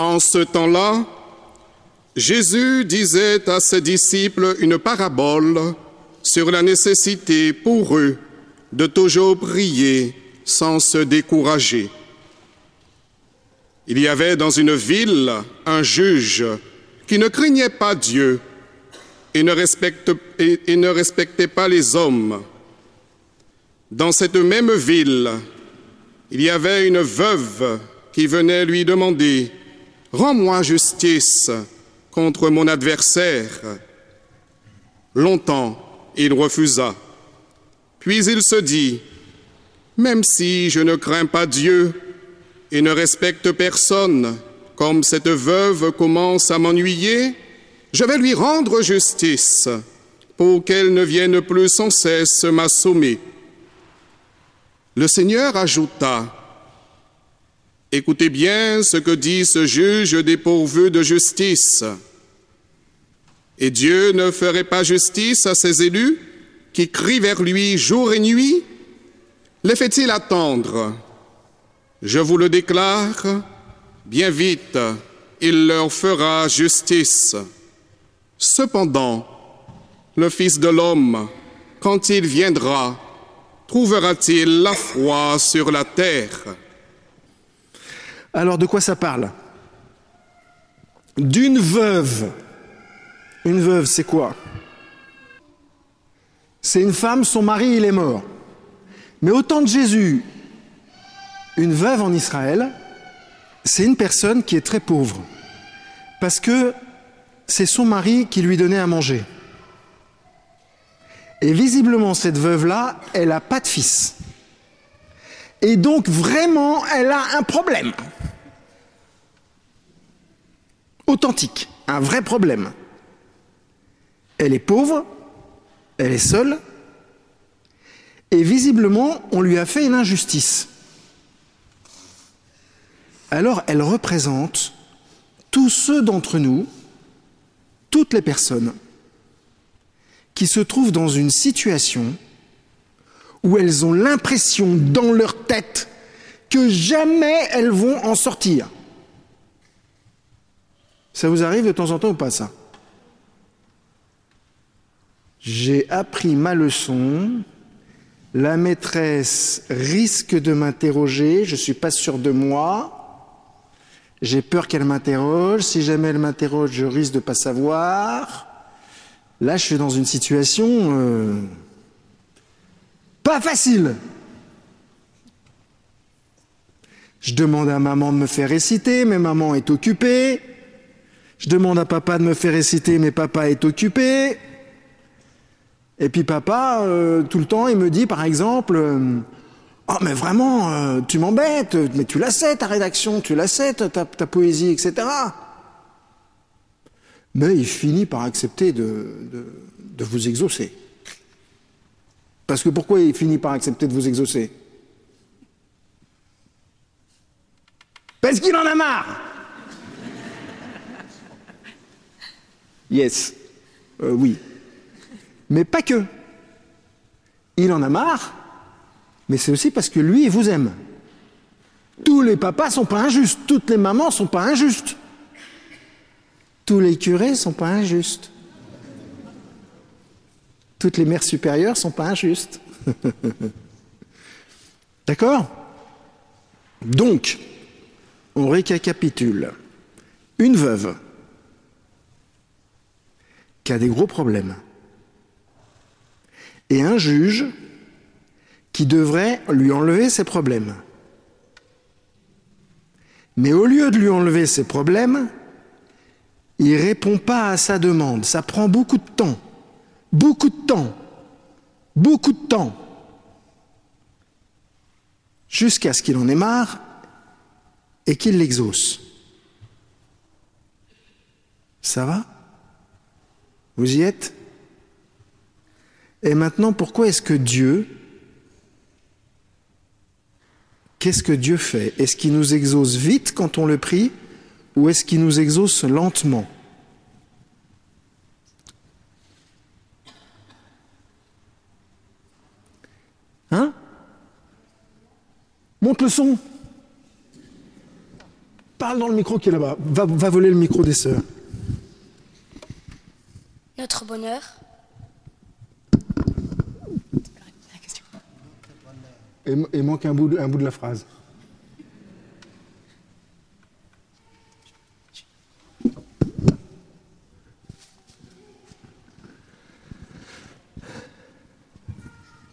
En ce temps-là, Jésus disait à ses disciples une parabole sur la nécessité pour eux de toujours prier sans se décourager. Il y avait dans une ville un juge qui ne craignait pas Dieu et ne, et ne respectait pas les hommes. Dans cette même ville, il y avait une veuve qui venait lui demander Rends-moi justice contre mon adversaire. Longtemps, il refusa. Puis il se dit, Même si je ne crains pas Dieu et ne respecte personne, comme cette veuve commence à m'ennuyer, je vais lui rendre justice pour qu'elle ne vienne plus sans cesse m'assommer. Le Seigneur ajouta, Écoutez bien ce que dit ce juge dépourvu de justice. Et Dieu ne ferait pas justice à ses élus qui crient vers lui jour et nuit? Les fait-il attendre? Je vous le déclare, bien vite, il leur fera justice. Cependant, le Fils de l'homme, quand il viendra, trouvera-t-il la foi sur la terre? Alors de quoi ça parle D'une veuve. Une veuve, c'est quoi C'est une femme, son mari, il est mort. Mais au temps de Jésus, une veuve en Israël, c'est une personne qui est très pauvre. Parce que c'est son mari qui lui donnait à manger. Et visiblement, cette veuve-là, elle n'a pas de fils. Et donc, vraiment, elle a un problème authentique, un vrai problème. Elle est pauvre, elle est seule, et visiblement, on lui a fait une injustice. Alors, elle représente tous ceux d'entre nous, toutes les personnes, qui se trouvent dans une situation où elles ont l'impression dans leur tête que jamais elles vont en sortir. Ça vous arrive de temps en temps ou pas ça? J'ai appris ma leçon. La maîtresse risque de m'interroger. Je ne suis pas sûr de moi. J'ai peur qu'elle m'interroge. Si jamais elle m'interroge, je risque de ne pas savoir. Là, je suis dans une situation euh, pas facile. Je demande à maman de me faire réciter, mais maman est occupée. Je demande à papa de me faire réciter, mais papa est occupé. Et puis papa, euh, tout le temps, il me dit, par exemple, euh, oh mais vraiment, euh, tu m'embêtes, mais tu la sais ta rédaction, tu la sais ta, poésie, etc. Mais il finit par accepter de vous exaucer. Parce que pourquoi il finit par accepter de vous exaucer? Parce qu'il en a marre Yes. Euh, oui. Mais pas que. Il en a marre, mais c'est aussi parce que lui, il vous aime. Tous les papas sont pas injustes, toutes les mamans sont pas injustes. Tous les curés sont pas injustes. Toutes les mères supérieures sont pas injustes. D'accord? Donc, on récapitule. Une veuve qui a des gros problèmes. Et un juge qui devrait lui enlever ses problèmes. Mais au lieu de lui enlever ses problèmes, il ne répond pas à sa demande. Ça prend beaucoup de temps. Beaucoup de temps. Beaucoup de temps. Jusqu'à ce qu'il en ait marre et qu'il l'exauce. Ça va? Vous y êtes? Et maintenant, pourquoi est-ce que Dieu, qu'est-ce que Dieu fait? Est-ce qu'il nous exauce vite quand on le prie ou est-ce qu'il nous exauce lentement? Monte le son. Parle dans le micro qui est là-bas. Va, va voler le micro des sœurs. Notre bonheur. Et, et manque un bout, de, un bout de la phrase.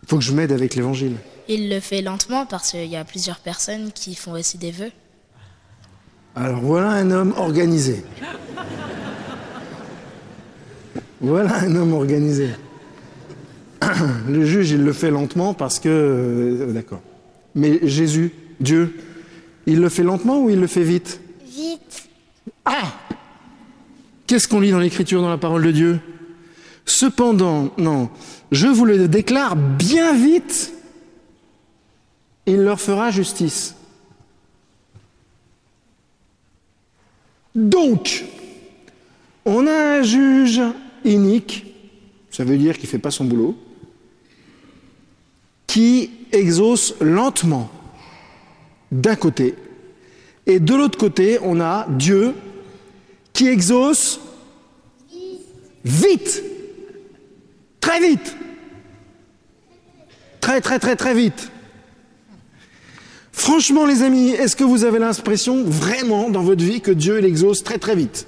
Faut que je m'aide avec l'évangile. Il le fait lentement parce qu'il y a plusieurs personnes qui font aussi des vœux. Alors voilà un homme organisé. Voilà un homme organisé. Le juge, il le fait lentement parce que... euh, D'accord. Mais Jésus, Dieu, il le fait lentement ou il le fait vite? Vite. Ah Qu'est-ce qu'on lit dans l'Écriture, dans la parole de Dieu? Cependant, non, je vous le déclare bien vite, il leur fera justice. Donc, on a un juge inique, ça veut dire qu'il ne fait pas son boulot, qui exauce lentement d'un côté, et de l'autre côté, on a Dieu qui exauce vite, très vite, très très très très vite. Franchement, les amis, est-ce que vous avez l'impression vraiment dans votre vie que Dieu il exauce très très vite?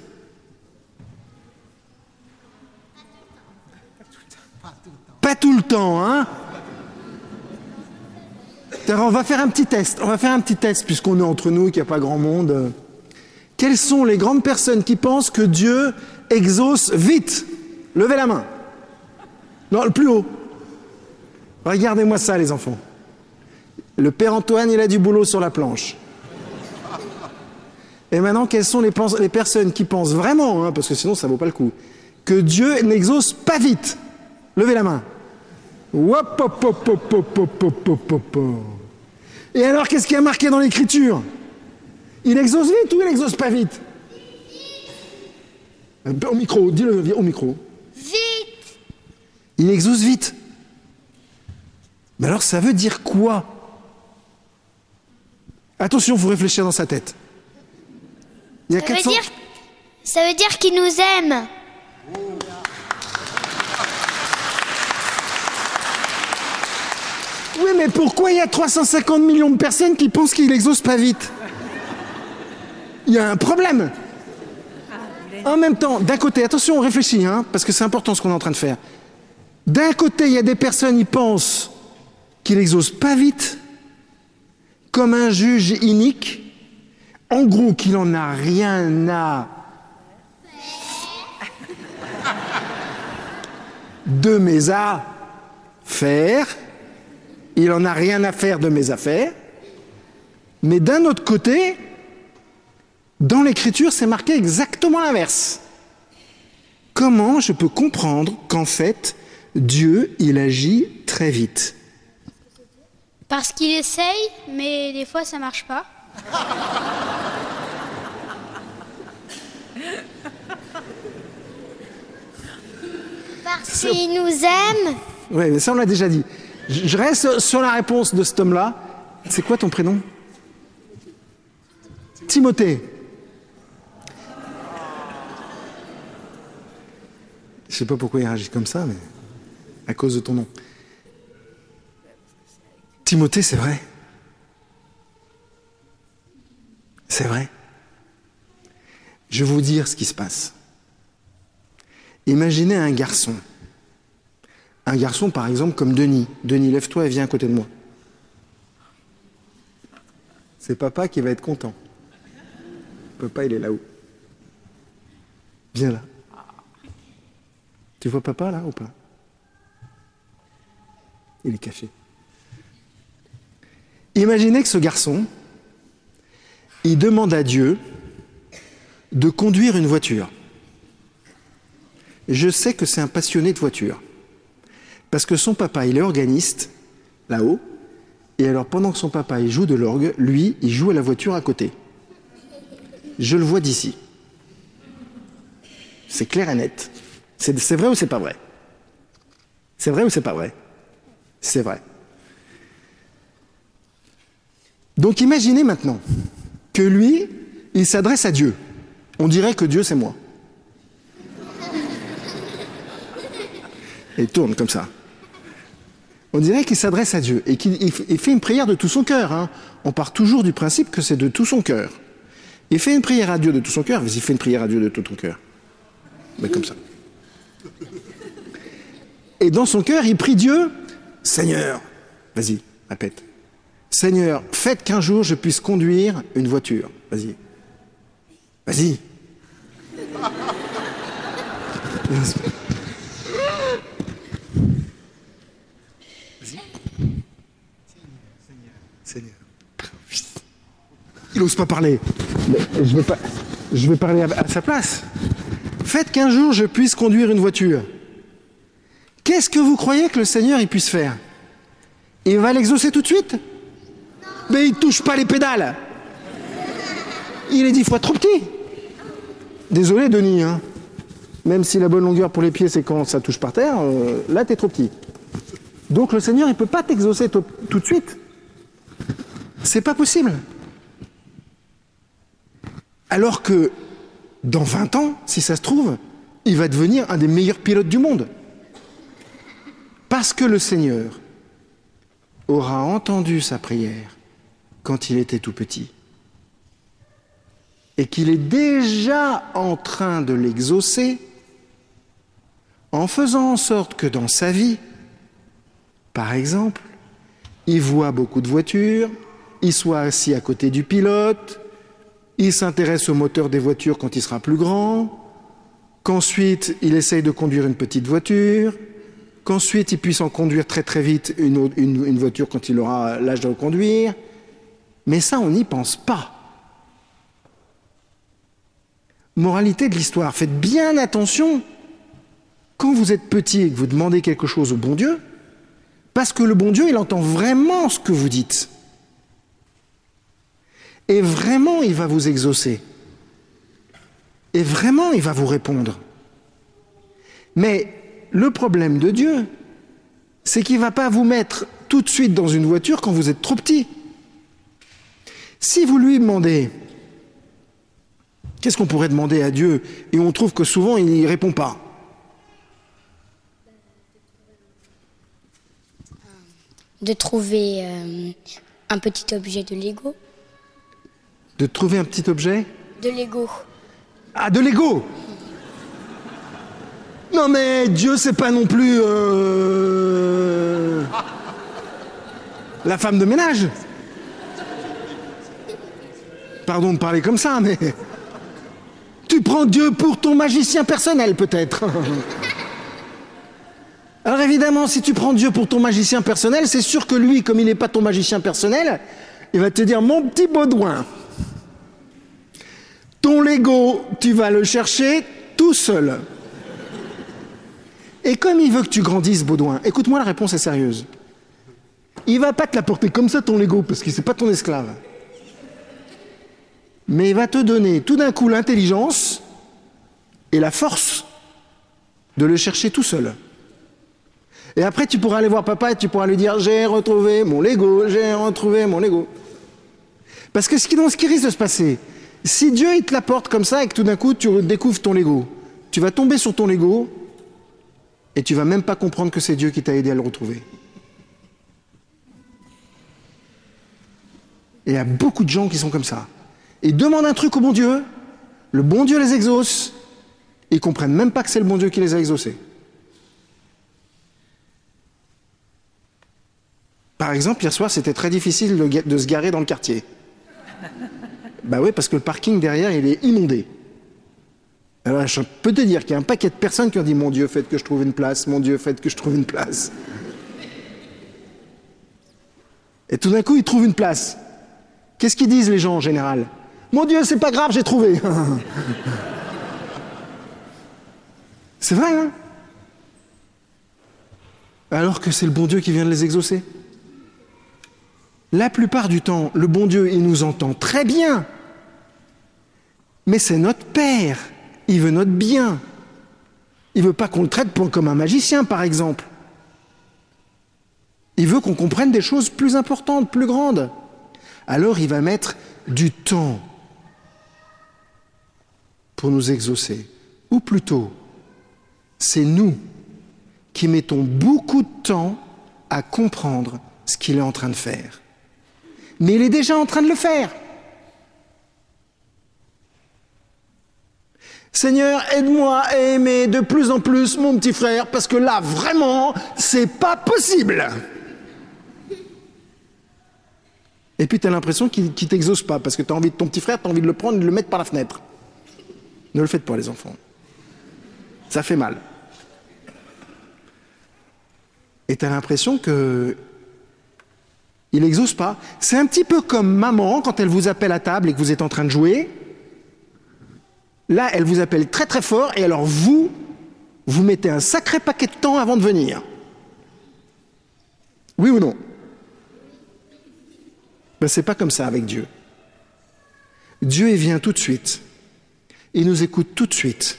Pas tout le temps, hein? Alors, On va faire un petit test. On va faire un petit test puisqu'on est entre nous, qu'il n'y a pas grand monde. Quelles sont les grandes personnes qui pensent que Dieu exauce vite? Levez la main. Non, le plus haut. Regardez-moi ça, les enfants. Le père Antoine, il a du boulot sur la planche. Et maintenant, quelles sont les, personnes qui pensent vraiment, hein, parce que sinon ça ne vaut pas le coup, que Dieu n'exauce pas vite? Levez la main. Et alors, qu'est-ce qui a marqué dans l'écriture? Il exauce vite ou il n'exauce pas vite? Au micro, dis-le au micro. Vite Il exauce vite. Mais alors, ça veut dire quoi? Attention, vous réfléchir dans sa tête. Il y a Ça veut 400 dire, ça veut dire qu'il nous aime. Oui, mais pourquoi il y a 350 millions de personnes qui pensent qu'il exauce pas vite? Il y a un problème. En même temps, d'un côté, attention, on réfléchit, hein, parce que c'est important ce qu'on est en train de faire. D'un côté, il y a des personnes qui pensent qu'il exauce pas vite, comme un juge inique, en gros qu'il en a rien à de mes affaires, il en a rien à faire de mes affaires, mais d'un autre côté, dans l'écriture, c'est marqué exactement l'inverse. Comment je peux comprendre qu'en fait, Dieu, il agit très vite? Parce qu'il essaye, mais des fois ça marche pas. Parce qu'il nous aime. Oui, mais ça on l'a déjà dit. Je je reste sur la réponse de cet homme-là. C'est quoi ton prénom? Timothée. Je sais pas pourquoi il réagit comme ça, mais à cause de ton nom. Timothée, c'est vrai. C'est vrai. Je vais vous dire ce qui se passe. Imaginez un garçon. Un garçon, par exemple, comme Denis. Denis, lève-toi et viens à côté de moi. C'est papa qui va être content. Papa, il est là-haut. Viens là. Tu vois papa là ou pas? Il est caché. Imaginez que ce garçon, il demande à Dieu de conduire une voiture. Je sais que c'est un passionné de voiture. Parce que son papa, il est organiste, là-haut, et alors pendant que son papa, il joue de l'orgue, lui, il joue à la voiture à côté. Je le vois d'ici. C'est clair et net. C'est c'est vrai ou c'est pas vrai? C'est vrai ou c'est pas vrai? C'est vrai. Donc imaginez maintenant que lui, il s'adresse à Dieu. On dirait que Dieu, c'est moi. Et il tourne comme ça. On dirait qu'il s'adresse à Dieu et qu'il fait une prière de tout son cœur. Hein. On part toujours du principe que c'est de tout son cœur. Il fait une prière à Dieu de tout son cœur, vas-y, fais une prière à Dieu de tout ton cœur. Mais comme ça. Et dans son cœur, il prie Dieu, Seigneur, vas-y, répète. Seigneur, faites qu'un jour je puisse conduire une voiture. Vas-y. Vas-y. Seigneur. Il n'ose pas parler. je vais, pas, je vais parler à, sa place. Faites qu'un jour je puisse conduire une voiture. Qu'est-ce que vous croyez que le Seigneur il puisse faire? Il va l'exaucer tout de suite? Mais il touche pas les pédales. Il est dix fois trop petit. Désolé Denis, hein. même si la bonne longueur pour les pieds c'est quand ça touche par terre, euh, là tu trop petit. Donc le Seigneur il peut pas t'exaucer tout de suite. C'est pas possible. Alors que dans 20 ans, si ça se trouve, il va devenir un des meilleurs pilotes du monde. Parce que le Seigneur aura entendu sa prière quand il était tout petit et qu'il est déjà en train de l'exaucer en faisant en sorte que dans sa vie, par exemple, il voit beaucoup de voitures, il soit assis à côté du pilote, il s'intéresse au moteur des voitures quand il sera plus grand, qu'ensuite il essaye de conduire une petite voiture, qu'ensuite il puisse en conduire très très vite une, voiture quand il aura l'âge de le conduire. Mais ça, on n'y pense pas. Moralité de l'histoire, faites bien attention quand vous êtes petit et que vous demandez quelque chose au bon Dieu, parce que le bon Dieu, il entend vraiment ce que vous dites. Et vraiment, il va vous exaucer. Et vraiment, il va vous répondre. Mais le problème de Dieu, c'est qu'il ne va pas vous mettre tout de suite dans une voiture quand vous êtes trop petit. Si vous lui demandez, qu'est-ce qu'on pourrait demander à Dieu Et on trouve que souvent, il n'y répond pas. De trouver euh, un petit objet de Lego. De trouver un petit objet? De Lego. Ah, de Lego? Non mais Dieu, c'est pas non plus... Euh, la femme de ménage Pardon de parler comme ça, mais... Tu prends Dieu pour ton magicien personnel, peut-être Alors évidemment, si tu prends Dieu pour ton magicien personnel, c'est sûr que lui, comme il n'est pas ton magicien personnel, il va te dire, mon petit Baudouin, ton Lego, tu vas le chercher tout seul. Et comme il veut que tu grandisses, Baudouin, écoute-moi, la réponse est sérieuse. Il va pas te l'apporter comme ça ton Lego, parce qu'il n'est pas ton esclave. Mais il va te donner tout d'un coup l'intelligence et la force de le chercher tout seul. Et après, tu pourras aller voir papa et tu pourras lui dire J'ai retrouvé mon Lego, j'ai retrouvé mon Lego. Parce que ce qui, ce qui risque de se passer, si Dieu il te l'apporte comme ça et que tout d'un coup tu découvres ton Lego, tu vas tomber sur ton Lego et tu vas même pas comprendre que c'est Dieu qui t'a aidé à le retrouver. Et il y a beaucoup de gens qui sont comme ça. Ils demandent un truc au bon Dieu, le bon Dieu les exauce, et ils comprennent même pas que c'est le bon Dieu qui les a exaucés. Par exemple, hier soir, c'était très difficile de se garer dans le quartier. Bah oui, parce que le parking derrière, il est inondé. Alors je peux te dire qu'il y a un paquet de personnes qui ont dit Mon Dieu, faites que je trouve une place, mon Dieu, faites que je trouve une place. Et tout d'un coup, ils trouvent une place. Qu'est-ce qu'ils disent les gens en général? Mon Dieu, c'est pas grave, j'ai trouvé. c'est vrai, hein? Alors que c'est le bon Dieu qui vient de les exaucer? La plupart du temps, le bon Dieu, il nous entend très bien. Mais c'est notre Père. Il veut notre bien. Il veut pas qu'on le traite comme un magicien, par exemple. Il veut qu'on comprenne des choses plus importantes, plus grandes. Alors il va mettre du temps pour nous exaucer. Ou plutôt, c'est nous qui mettons beaucoup de temps à comprendre ce qu'il est en train de faire. Mais il est déjà en train de le faire. Seigneur, aide-moi à aimer de plus en plus mon petit frère, parce que là, vraiment, c'est pas possible. Et puis tu as l'impression qu'il ne t'exauce pas, parce que tu envie de ton petit frère, tu as envie de le prendre et de le mettre par la fenêtre. Ne le faites pas, les enfants. Ça fait mal. Et tu as l'impression que il n'exauce pas. C'est un petit peu comme maman quand elle vous appelle à table et que vous êtes en train de jouer. Là, elle vous appelle très très fort et alors vous, vous mettez un sacré paquet de temps avant de venir. Oui ou non? Ben, C'est pas comme ça avec Dieu. Dieu, il vient tout de suite. Il nous écoute tout de suite.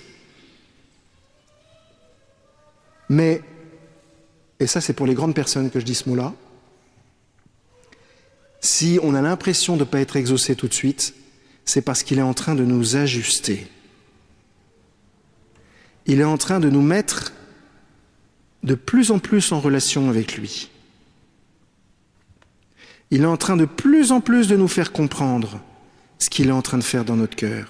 Mais, et ça c'est pour les grandes personnes que je dis ce mot-là, si on a l'impression de ne pas être exaucé tout de suite, c'est parce qu'il est en train de nous ajuster. Il est en train de nous mettre de plus en plus en relation avec lui. Il est en train de plus en plus de nous faire comprendre ce qu'il est en train de faire dans notre cœur.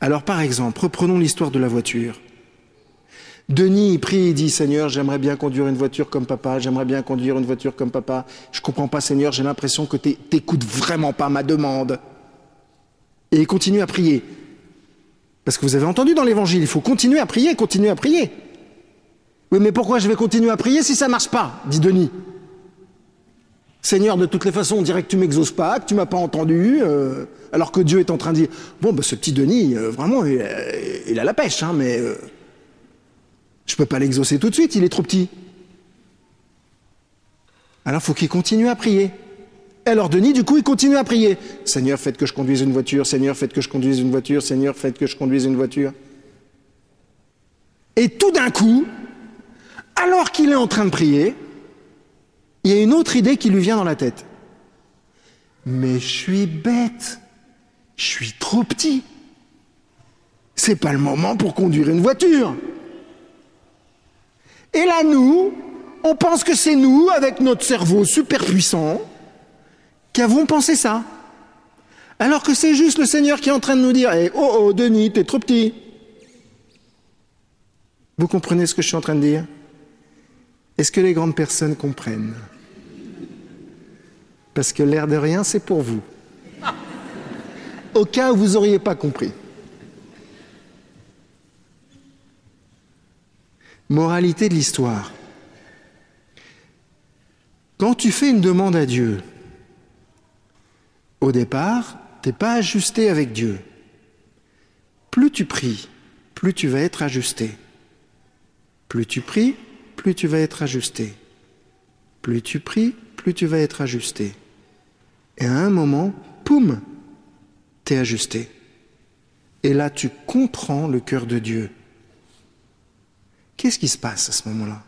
Alors par exemple, reprenons l'histoire de la voiture. Denis prie, il dit Seigneur, j'aimerais bien conduire une voiture comme papa, j'aimerais bien conduire une voiture comme papa. Je comprends pas, Seigneur, j'ai l'impression que tu n'écoutes vraiment pas ma demande. Et il continue à prier. Parce que vous avez entendu dans l'évangile, il faut continuer à prier, continuer à prier. Oui, mais pourquoi je vais continuer à prier si ça ne marche pas? dit Denis. Seigneur, de toutes les façons, on dirait que tu m'exauces pas, que tu m'as pas entendu, euh, alors que Dieu est en train de dire Bon, ben, ce petit Denis, euh, vraiment, il, a la pêche, hein, mais. Euh, je ne peux pas l'exaucer tout de suite, il est trop petit. Alors faut qu'il continue à prier. Et alors Denis, du coup, il continue à prier. Seigneur, faites que je conduise une voiture, Seigneur, faites que je conduise une voiture, Seigneur, faites que je conduise une voiture. Et tout d'un coup, alors qu'il est en train de prier, il y a une autre idée qui lui vient dans la tête. Mais je suis bête, je suis trop petit. C'est pas le moment pour conduire une voiture. Et là, nous, on pense que c'est nous, avec notre cerveau super puissant, qui avons pensé ça. Alors que c'est juste le Seigneur qui est en train de nous dire eh, Oh, oh, Denis, t'es trop petit. Vous comprenez ce que je suis en train de dire? Est-ce que les grandes personnes comprennent? Parce que l'air de rien, c'est pour vous. Au cas où vous n'auriez pas compris. Moralité de l'histoire. Quand tu fais une demande à Dieu, au départ, tu n'es pas ajusté avec Dieu. Plus tu pries, plus tu vas être ajusté. Plus tu pries, plus tu vas être ajusté. Plus tu pries, plus tu vas être ajusté. Et à un moment, poum, tu es ajusté. Et là, tu comprends le cœur de Dieu. Qu'est-ce qui se passe à ce moment-là?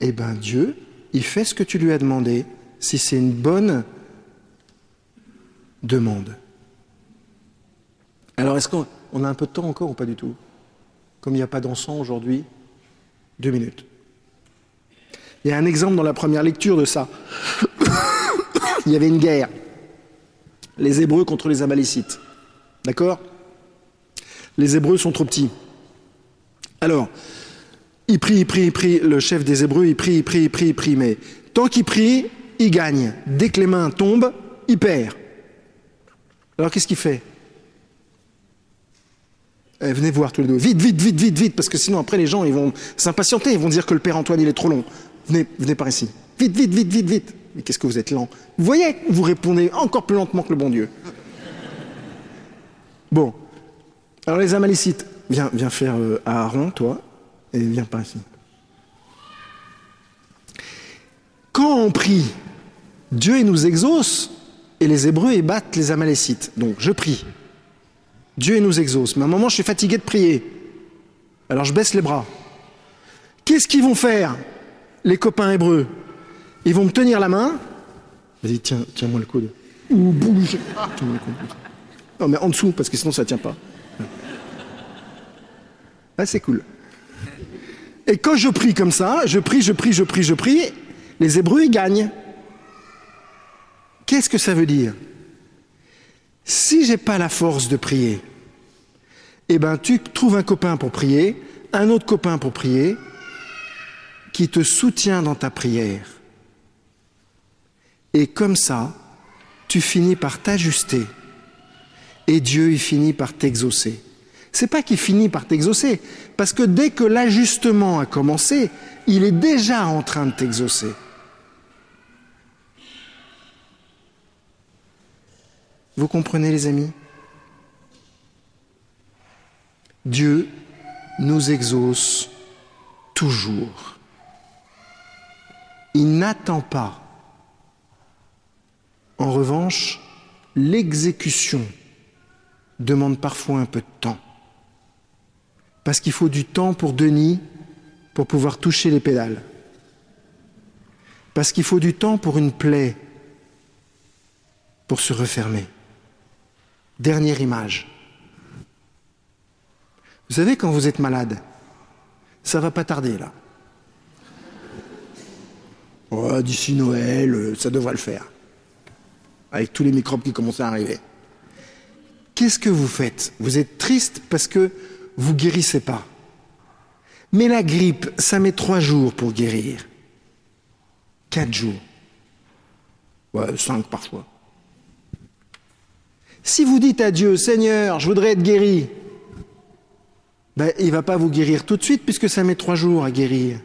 Eh bien Dieu, il fait ce que tu lui as demandé si c'est une bonne demande. Alors est-ce qu'on a un peu de temps encore ou pas du tout? Comme il n'y a pas d'encens aujourd'hui, deux minutes. Il y a un exemple dans la première lecture de ça. il y avait une guerre. Les Hébreux contre les Amalécites. D'accord? Les Hébreux sont trop petits. Alors, il prie, il prie, il prie, le chef des Hébreux, il prie, il prie, il prie, il prie, mais tant qu'il prie, il gagne. Dès que les mains tombent, il perd. Alors qu'est-ce qu'il fait? Eh, Venez voir tous les deux. Vite, vite, vite, vite, vite, parce que sinon après les gens ils vont s'impatienter, ils vont dire que le père Antoine il est trop long. Venez, venez par ici. Vite, vite, vite, vite, vite. Mais qu'est-ce que vous êtes lent Vous voyez, vous répondez encore plus lentement que le bon Dieu. Bon. Alors les Amalécites, viens, viens faire euh, Aaron, toi et viens par ici. Quand on prie, Dieu nous exauce et les Hébreux ils battent les Amalécites. Donc je prie. Dieu nous exauce. Mais à un moment, je suis fatigué de prier. Alors je baisse les bras. Qu'est-ce qu'ils vont faire, les copains hébreux Ils vont me tenir la main. Vas-y, tiens, tiens-moi le coude. ou bouge. Non, mais en dessous, parce que sinon ça tient pas. Ah, c'est cool. Et quand je prie comme ça, je prie, je prie, je prie, je prie, les Hébreux, ils gagnent. Qu'est-ce que ça veut dire? Si j'ai pas la force de prier, eh ben tu trouves un copain pour prier, un autre copain pour prier, qui te soutient dans ta prière. Et comme ça, tu finis par t'ajuster. Et Dieu, il finit par t'exaucer. C'est pas qu'il finit par t'exaucer, parce que dès que l'ajustement a commencé, il est déjà en train de t'exaucer. Vous comprenez les amis? Dieu nous exauce toujours. Il n'attend pas. En revanche, l'exécution demande parfois un peu de temps. Parce qu'il faut du temps pour Denis pour pouvoir toucher les pédales. Parce qu'il faut du temps pour une plaie pour se refermer. Dernière image. Vous savez, quand vous êtes malade, ça va pas tarder là. D'ici Noël, euh, ça devrait le faire. Avec tous les microbes qui commencent à arriver. Qu'est-ce que vous faites? Vous êtes triste parce que vous guérissez pas. Mais la grippe, ça met trois jours pour guérir. Quatre jours. Ouais, cinq parfois. Si vous dites à Dieu, Seigneur, je voudrais être guéri, ben, il ne va pas vous guérir tout de suite puisque ça met trois jours à guérir.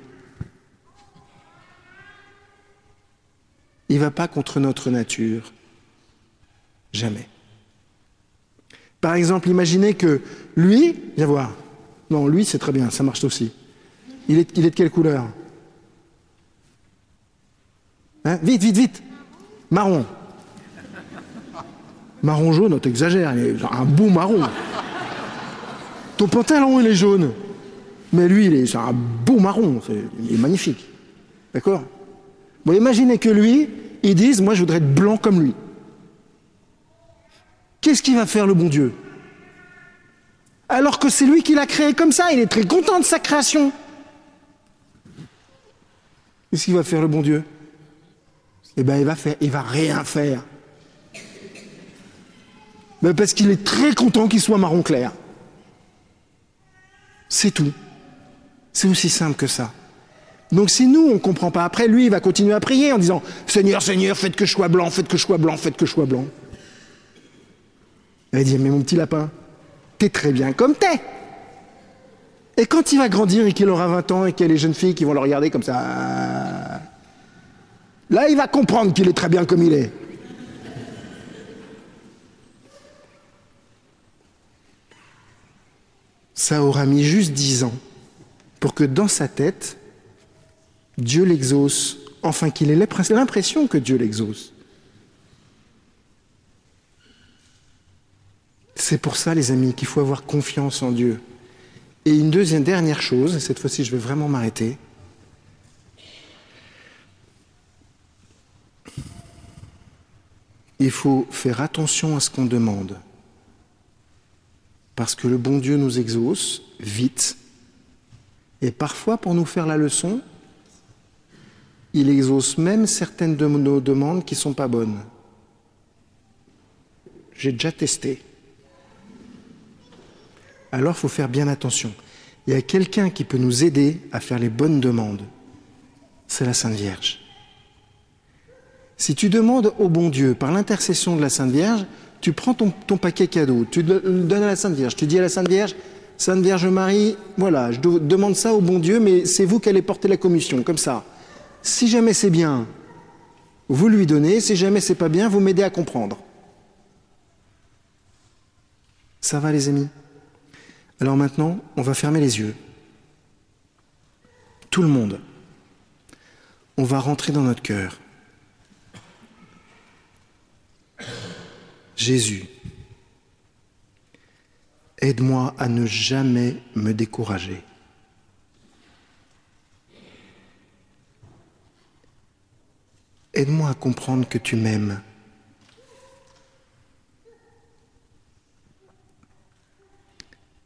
Il ne va pas contre notre nature. Jamais. Par exemple, imaginez que lui, viens voir. Non, lui, c'est très bien, ça marche aussi. Il est, de quelle couleur? Hein? Vite, vite, vite Marron. Marron jaune, t'exagères, un beau marron. Ton pantalon, il est jaune. Mais lui, il est, un beau marron, il est magnifique. D'accord? Imaginez que lui, il dise, moi je voudrais être blanc comme lui. Qu'est-ce qu'il va faire le bon Dieu? Alors que c'est lui qui l'a créé comme ça, il est très content de sa création. Qu'est-ce qu'il va faire le bon Dieu? Eh bien, il va faire, il va rien faire. Mais parce qu'il est très content qu'il soit marron clair. C'est tout. C'est aussi simple que ça. Donc si nous, on ne comprend pas, après lui, il va continuer à prier en disant Seigneur, Seigneur, faites que je sois blanc, faites que je sois blanc, faites que je sois blanc. Il va dire Mais mon petit lapin, t'es très bien comme t'es. Et quand il va grandir et qu'il aura 20 ans et qu'il y a les jeunes filles qui vont le regarder comme ça, là, il va comprendre qu'il est très bien comme il est. ça aura mis juste dix ans pour que dans sa tête, Dieu l'exauce, enfin qu'il ait l'impression que Dieu l'exauce. C'est pour ça, les amis, qu'il faut avoir confiance en Dieu. Et une deuxième dernière chose, et cette fois-ci je vais vraiment m'arrêter, il faut faire attention à ce qu'on demande parce que le bon Dieu nous exauce vite, et parfois pour nous faire la leçon, il exauce même certaines de nos demandes qui ne sont pas bonnes. J'ai déjà testé. Alors il faut faire bien attention. Il y a quelqu'un qui peut nous aider à faire les bonnes demandes. C'est la Sainte Vierge. Si tu demandes au bon Dieu par l'intercession de la Sainte Vierge, tu prends ton, paquet cadeau, tu le donnes à la Sainte Vierge, tu dis à la Sainte Vierge, Sainte Vierge Marie, voilà, je demande ça au bon Dieu, mais c'est vous qui allez porter la commission, comme ça. Si jamais c'est bien, vous lui donnez, si jamais c'est pas bien, vous m'aidez à comprendre. Ça va les amis? Alors maintenant, on va fermer les yeux. Tout le monde. On va rentrer dans notre cœur. Jésus, aide-moi à ne jamais me décourager. Aide-moi à comprendre que tu m'aimes.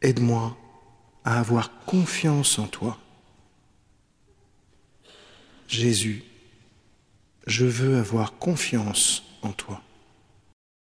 Aide-moi à avoir confiance en toi. Jésus, je veux avoir confiance en toi.